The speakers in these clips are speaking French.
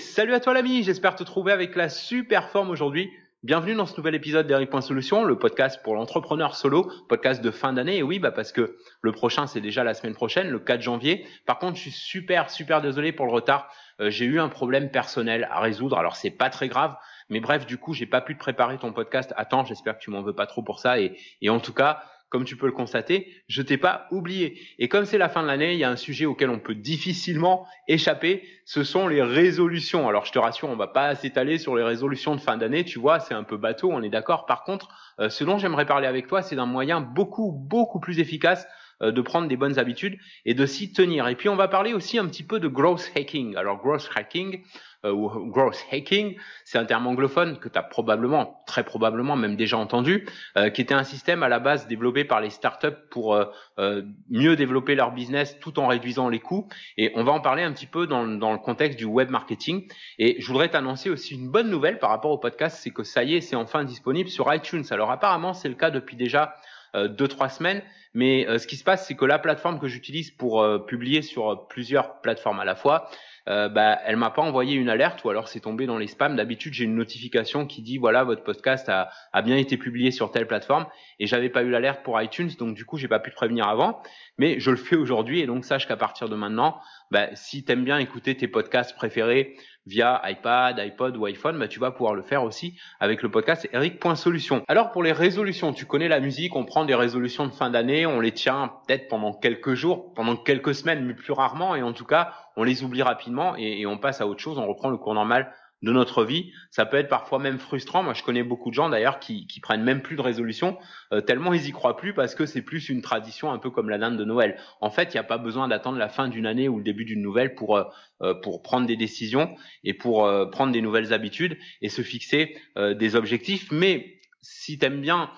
salut à toi l'ami, j'espère te trouver avec la super forme aujourd'hui. Bienvenue dans ce nouvel épisode d'Eric.solution, le podcast pour l'entrepreneur solo, podcast de fin d'année. Et oui, bah parce que le prochain c'est déjà la semaine prochaine, le 4 janvier. Par contre, je suis super super désolé pour le retard. Euh, j'ai eu un problème personnel à résoudre. Alors c'est pas très grave, mais bref, du coup, j'ai pas pu te préparer ton podcast. Attends, j'espère que tu m'en veux pas trop pour ça. Et en tout cas, comme tu peux le constater, je t'ai pas oublié. Et comme c'est la fin de l'année, il y a un sujet auquel on peut difficilement échapper, ce sont les résolutions. Alors je te rassure, on va pas s'étaler sur les résolutions de fin d'année, tu vois, c'est un peu bateau, on est d'accord. Par contre, euh, ce dont j'aimerais parler avec toi, c'est d'un moyen beaucoup, beaucoup plus efficace de prendre des bonnes habitudes et de s'y tenir. Et puis on va parler aussi un petit peu de growth hacking. Alors growth hacking, euh, ou growth hacking, c'est un terme anglophone que tu as probablement, très probablement même déjà entendu, euh, qui était un système à la base développé par les startups pour euh, mieux développer leur business tout en réduisant les coûts. Et on va en parler un petit peu dans, dans le contexte du web marketing. Et je voudrais t'annoncer aussi une bonne nouvelle par rapport au podcast, c'est que ça y est, c'est enfin disponible sur iTunes. Alors apparemment, c'est le cas depuis déjà deux trois semaines. Mais ce qui se passe, c'est que la plateforme que j'utilise pour publier sur plusieurs plateformes à la fois, euh, bah, elle m'a pas envoyé une alerte ou alors c'est tombé dans les spams. D'habitude, j'ai une notification qui dit voilà votre podcast a, a bien été publié sur telle plateforme et j'avais pas eu l'alerte pour iTunes, donc du coup j'ai pas pu te prévenir avant, mais je le fais aujourd'hui et donc sache qu'à partir de maintenant, bah, si t'aimes bien écouter tes podcasts préférés via iPad, iPod ou iPhone, bah, tu vas pouvoir le faire aussi avec le podcast Eric.solution. Alors pour les résolutions, tu connais la musique, on prend des résolutions de fin d'année, on les tient peut-être pendant quelques jours, pendant quelques semaines, mais plus rarement, et en tout cas, on les oublie rapidement et, et on passe à autre chose, on reprend le cours normal de notre vie. Ça peut être parfois même frustrant. Moi, je connais beaucoup de gens d'ailleurs qui, qui prennent même plus de résolution euh, tellement ils y croient plus parce que c'est plus une tradition un peu comme la dinde de Noël. En fait, il n'y a pas besoin d'attendre la fin d'une année ou le début d'une nouvelle pour euh, euh, pour prendre des décisions et pour prendre des nouvelles habitudes et se fixer des objectifs. Mais si tu aimes bien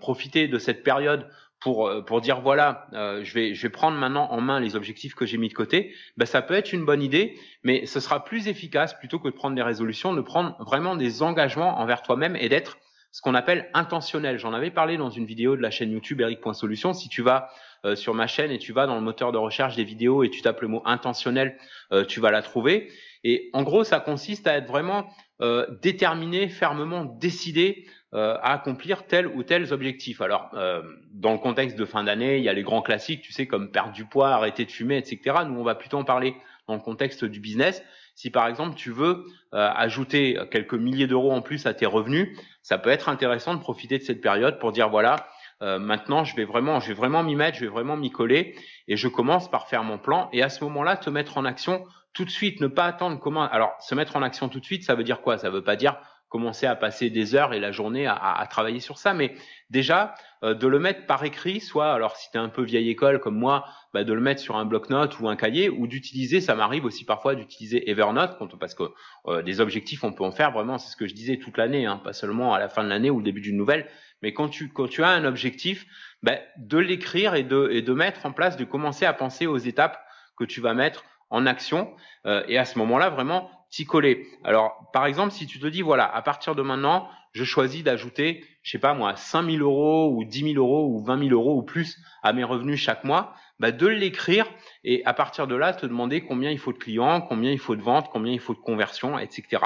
profiter de cette période pour euh, pour dire voilà, euh, je vais je vais prendre maintenant en main les objectifs que j'ai mis de côté, ben ça peut être une bonne idée, mais ce sera plus efficace plutôt que de prendre des résolutions, de prendre vraiment des engagements envers toi-même et d'être ce qu'on appelle intentionnel. J'en avais parlé dans une vidéo de la chaîne YouTube Eric.solution. Si tu vas euh, sur ma chaîne et tu vas dans le moteur de recherche des vidéos et tu tapes le mot intentionnel, tu vas la trouver. Et en gros, ça consiste à être vraiment déterminé, fermement décidé euh, à accomplir tel ou tel objectif. Alors, euh, dans le contexte de fin d'année, il y a les grands classiques, tu sais, comme perdre du poids, arrêter de fumer, etc. Nous, on va plutôt en parler dans le contexte du business. Si par exemple tu veux euh, ajouter quelques milliers d'euros en plus à tes revenus, ça peut être intéressant de profiter de cette période pour dire voilà, maintenant je vais vraiment, je vais vraiment m'y mettre, je vais vraiment m'y coller, et je commence par faire mon plan. Et à ce moment-là, te mettre en action tout de suite, ne pas attendre comment. Alors, se mettre en action tout de suite, ça veut dire quoi? Ça veut pas dire commencer à passer des heures et la journée à, à, travailler sur ça. Mais déjà, euh, de le mettre par écrit, soit, alors si tu es un peu vieille école comme moi, bah, de le mettre sur un bloc-notes ou un cahier, ou d'utiliser, ça m'arrive aussi parfois d'utiliser Evernote, parce que euh, des objectifs, on peut en faire vraiment, c'est ce que je disais toute l'année, hein, pas seulement à la fin de l'année ou au début d'une nouvelle, mais quand tu, quand tu as un objectif, bah, de l'écrire et de, et de mettre en place, de commencer à penser aux étapes que tu vas mettre en action. Euh, et à ce moment-là, vraiment, t'y coller. Alors, par exemple, si tu te dis, voilà, à partir de maintenant, je choisis d'ajouter, je sais pas moi, 5 000 euros ou 10 000 euros ou 20 000 euros ou plus à mes revenus chaque mois, bah, de l'écrire et à partir de là, te demander combien il faut de clients, combien il faut de ventes, combien il faut de conversions, etc.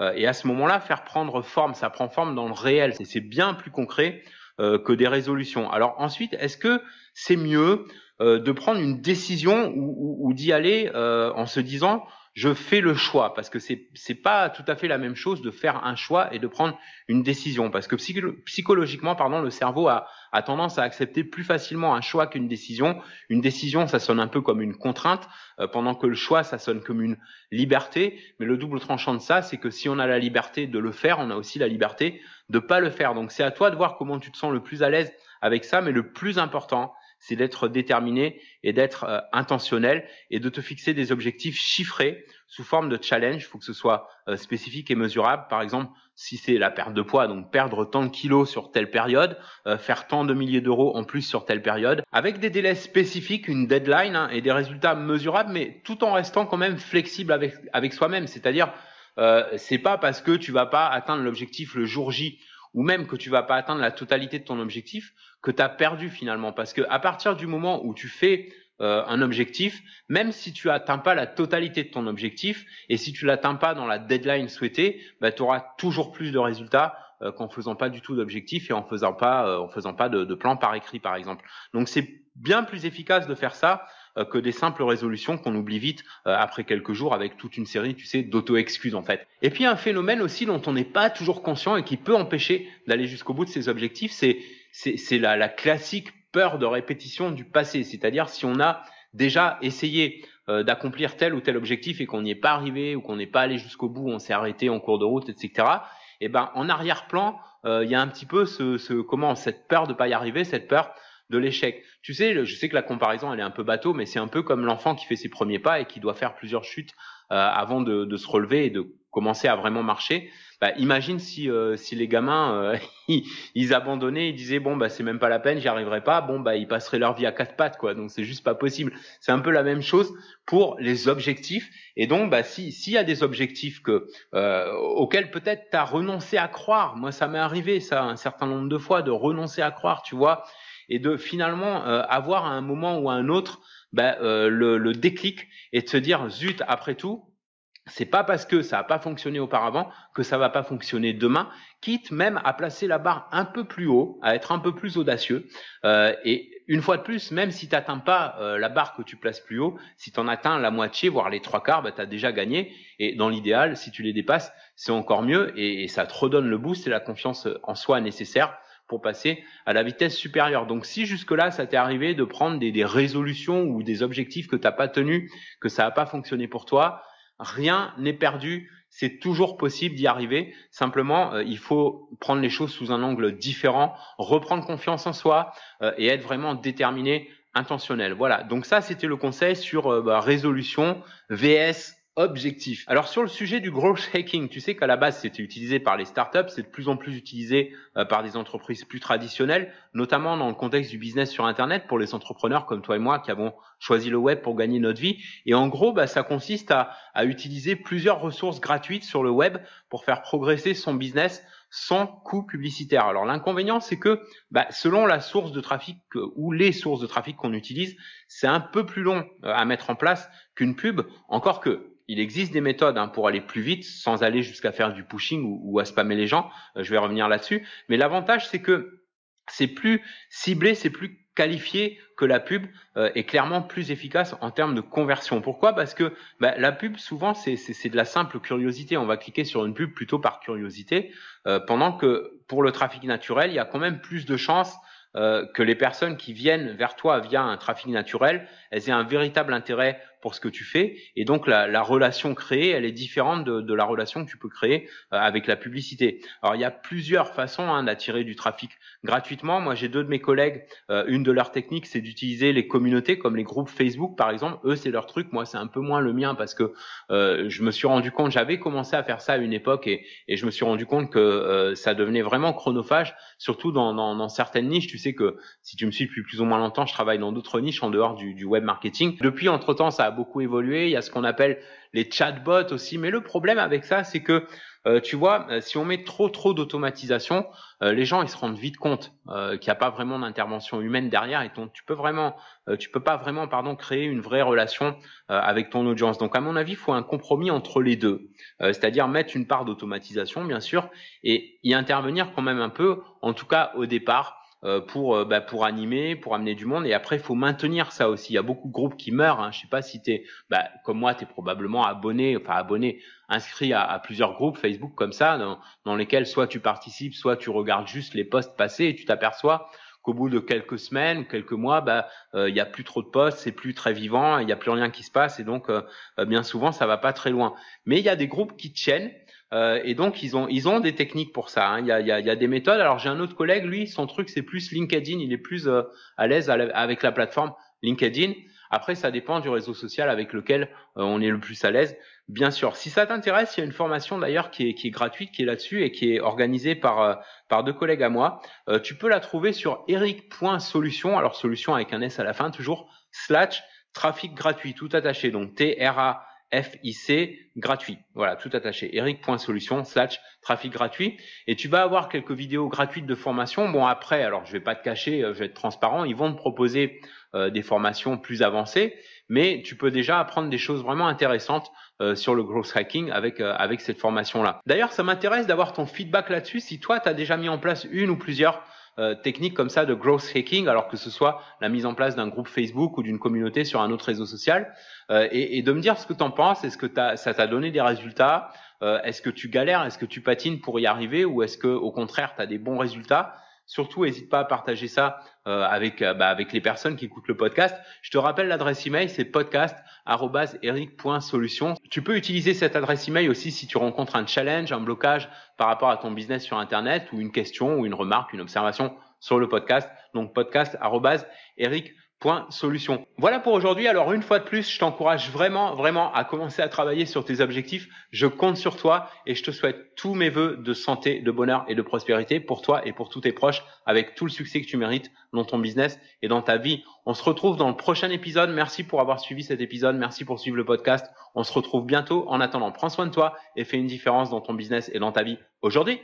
Euh, et à ce moment-là, faire prendre forme, ça prend forme dans le réel. C'est bien plus concret euh, que des résolutions. Alors ensuite, est-ce que c'est mieux euh, de prendre une décision ou, ou d'y aller en se disant je fais le choix parce que c'est c'est pas tout à fait la même chose de faire un choix et de prendre une décision. Parce que psychologiquement pardon le cerveau a a tendance à accepter plus facilement un choix qu'une décision. Une décision ça sonne un peu comme une contrainte euh, pendant que le choix ça sonne comme une liberté. Mais le double tranchant de ça c'est que si on a la liberté de le faire on a aussi la liberté de pas le faire. Donc c'est à toi de voir comment tu te sens le plus à l'aise avec ça. Mais le plus important c'est d'être déterminé et d'être euh, intentionnel et de te fixer des objectifs chiffrés sous forme de challenge. Il faut que ce soit euh, spécifique et mesurable. Par exemple, si c'est la perte de poids, donc perdre tant de kilos sur telle période, euh, faire tant de milliers d'euros en plus sur telle période, avec des délais spécifiques, une deadline hein, et des résultats mesurables, mais tout en restant quand même flexible avec, avec soi-même. C'est-à-dire, euh, c'est pas parce que tu vas pas atteindre l'objectif le jour J ou même que tu vas pas atteindre la totalité de ton objectif que tu as perdu finalement parce que à partir du moment où tu fais un objectif, même si tu atteins pas la totalité de ton objectif et si tu l'atteins pas dans la deadline souhaitée, bah, tu auras toujours plus de résultats qu'en faisant pas du tout d'objectif et en faisant pas en faisant pas de, de plan par écrit par exemple. Donc c'est bien plus efficace de faire ça euh, que des simples résolutions qu'on oublie vite euh, après quelques jours avec toute une série, tu sais, d'auto-excuses en fait. Et puis un phénomène aussi dont on n'est pas toujours conscient et qui peut empêcher d'aller jusqu'au bout de ses objectifs, c'est c'est la, la classique peur de répétition du passé. C'est-à-dire si on a déjà essayé euh, d'accomplir tel ou tel objectif et qu'on n'y est pas arrivé ou qu'on n'est pas allé jusqu'au bout, on s'est arrêté en cours de route, etc. Et eh ben en arrière-plan, il y a un petit peu ce, comment cette peur de pas y arriver, cette peur de l'échec. Tu sais, je sais que la comparaison elle est un peu bateau, mais c'est un peu comme l'enfant qui fait ses premiers pas et qui doit faire plusieurs chutes euh, avant de, se relever et de commencer à vraiment marcher. Bah, imagine si euh, si les gamins euh, ils, abandonnaient, ils disaient bon bah c'est même pas la peine, j'y arriverai pas. Bon bah ils passeraient leur vie à quatre pattes quoi. Donc c'est juste pas possible. C'est un peu la même chose pour les objectifs. Et donc bah si s'il y a des objectifs que auxquels peut-être tu as renoncé à croire. Moi ça m'est arrivé ça un certain nombre de fois de renoncer à croire, tu vois et de finalement euh, avoir à un moment ou à un autre ben, euh, le, le, déclic et de se dire zut après tout c'est pas parce que ça n'a pas fonctionné auparavant que ça va pas fonctionner demain, quitte même à placer la barre un peu plus haut, à être un peu plus audacieux. Euh, et une fois de plus, même si tu n'atteins pas euh, la barre que tu places plus haut, si tu en atteins la moitié, voire les trois quarts, bah, tu as déjà gagné. Et dans l'idéal, si tu les dépasses, c'est encore mieux et, ça te redonne le boost et la confiance en soi nécessaire pour passer à la vitesse supérieure. Donc si jusque-là, ça t'est arrivé de prendre des, résolutions ou des objectifs que tu n'as pas tenus, que ça n'a pas fonctionné pour toi, rien n'est perdu. C'est toujours possible d'y arriver. Simplement, euh, il faut prendre les choses sous un angle différent, reprendre confiance en soi euh, et être vraiment déterminé, intentionnel. Voilà. Donc ça, c'était le conseil sur euh, bah, résolution VS objectif. Alors sur le sujet du growth hacking, tu sais qu'à la base c'était utilisé par les startups, c'est de plus en plus utilisé euh, par des entreprises plus traditionnelles, notamment dans le contexte du business sur Internet pour les entrepreneurs comme toi et moi qui avons choisi le web pour gagner notre vie. Et en gros, bah, ça consiste à, à utiliser plusieurs ressources gratuites sur le web pour faire progresser son business sans coût publicitaire. Alors l'inconvénient, c'est que bah, selon la source de trafic euh, ou les sources de trafic qu'on utilise, c'est un peu plus long euh, à mettre en place qu'une pub, encore que il existe des méthodes hein, pour aller plus vite sans aller jusqu'à faire du pushing ou, à spammer les gens. Euh, je vais revenir là-dessus. Mais l'avantage, c'est que c'est plus ciblé, c'est plus qualifié que la pub euh, est clairement plus efficace en termes de conversion. Pourquoi? Parce que bah, la pub, souvent, c'est de la simple curiosité. On va cliquer sur une pub plutôt par curiosité, euh, pendant que pour le trafic naturel, il y a quand même plus de chances que les personnes qui viennent vers toi via un trafic naturel, elles aient un véritable intérêt pour ce que tu fais. Et donc la, la relation créée, elle est différente de, la relation que tu peux créer euh, avec la publicité. Alors il y a plusieurs façons hein, d'attirer du trafic gratuitement. Moi j'ai deux de mes collègues, euh, une de leurs techniques c'est d'utiliser les communautés comme les groupes Facebook par exemple. Eux c'est leur truc, moi c'est un peu moins le mien parce que euh, je me suis rendu compte, j'avais commencé à faire ça à une époque et, je me suis rendu compte que ça devenait vraiment chronophage, surtout dans, dans, dans, certaines niches. Tu sais que si tu me suis depuis plus ou moins longtemps, je travaille dans d'autres niches en dehors du, du web marketing. Depuis entre temps ça a beaucoup évolué. Il y a ce qu'on appelle les chatbots aussi. Mais le problème avec ça, c'est que euh, tu vois, euh, si on met trop trop d'automatisation, euh, les gens ils se rendent vite compte qu'il n'y a pas vraiment d'intervention humaine derrière et ton, tu peux vraiment, tu peux pas vraiment pardon créer une vraie relation avec ton audience. Donc à mon avis, il faut un compromis entre les deux, c'est-à-dire mettre une part d'automatisation bien sûr et y intervenir quand même un peu, en tout cas au départ pour euh, bah, pour animer, pour amener du monde. Et après, il faut maintenir ça aussi. Il y a beaucoup de groupes qui meurent. Hein. Je sais pas si tu es, bah, comme moi, tu es probablement abonné, enfin abonné, inscrit à, plusieurs groupes Facebook comme ça, dans, lesquels soit tu participes, soit tu regardes juste les posts passés et tu t'aperçois qu'au bout de quelques semaines, quelques mois, bah, euh, il n'y a plus trop de posts, c'est plus très vivant, il n'y a plus rien qui se passe et donc bien souvent ça va pas très loin. Mais il y a des groupes qui tiennent euh, et donc ils ont ils ont des techniques pour ça. Hein. Il, y a, il, y a, il y a des méthodes. Alors j'ai un autre collègue, lui, son truc c'est plus LinkedIn. Il est plus euh, à l'aise avec la plateforme LinkedIn. Après, ça dépend du réseau social avec lequel euh, on est le plus à l'aise. Bien sûr, si ça t'intéresse, il y a une formation d'ailleurs qui est, qui est gratuite, qui est là-dessus et qui est organisée par par deux collègues à moi. tu peux la trouver sur eric.solution. Alors solution avec un S à la fin toujours slash trafic gratuit tout attaché. Donc T R A FIC gratuit. Voilà, tout attaché. Eric.solution slash trafic gratuit. Et tu vas avoir quelques vidéos gratuites de formation. Bon, après, alors je vais pas te cacher, euh, je vais être transparent. Ils vont te proposer euh, des formations plus avancées, mais tu peux déjà apprendre des choses vraiment intéressantes euh, sur le growth hacking avec, avec cette formation-là. D'ailleurs, ça m'intéresse d'avoir ton feedback là-dessus. Si toi, tu as déjà mis en place une ou plusieurs euh, techniques comme ça de growth hacking, alors que ce soit la mise en place d'un groupe Facebook ou d'une communauté sur un autre réseau social, euh, et, et, de me dire ce que tu en penses, est-ce que ça t'a donné des résultats, euh, est-ce que tu galères, est-ce que tu patines pour y arriver, ou est-ce que au contraire tu as des bons résultats? Surtout, n'hésite pas à partager ça euh, avec euh, bah, avec les personnes qui écoutent le podcast. Je te rappelle l'adresse email, c'est podcast@eric.solution. Tu peux utiliser cette adresse email aussi si tu rencontres un challenge, un blocage par rapport à ton business sur internet ou une question ou une remarque, une observation sur le podcast. Donc podcast@eric Point solution. Voilà pour aujourd'hui. Alors une fois de plus, je t'encourage vraiment, vraiment à commencer à travailler sur tes objectifs. Je compte sur toi et je te souhaite tous mes voeux de santé, de bonheur et de prospérité pour toi et pour tous tes proches avec tout le succès que tu mérites dans ton business et dans ta vie. On se retrouve dans le prochain épisode. Merci pour avoir suivi cet épisode. Merci pour suivre le podcast. On se retrouve bientôt. En attendant, prends soin de toi et fais une différence dans ton business et dans ta vie aujourd'hui.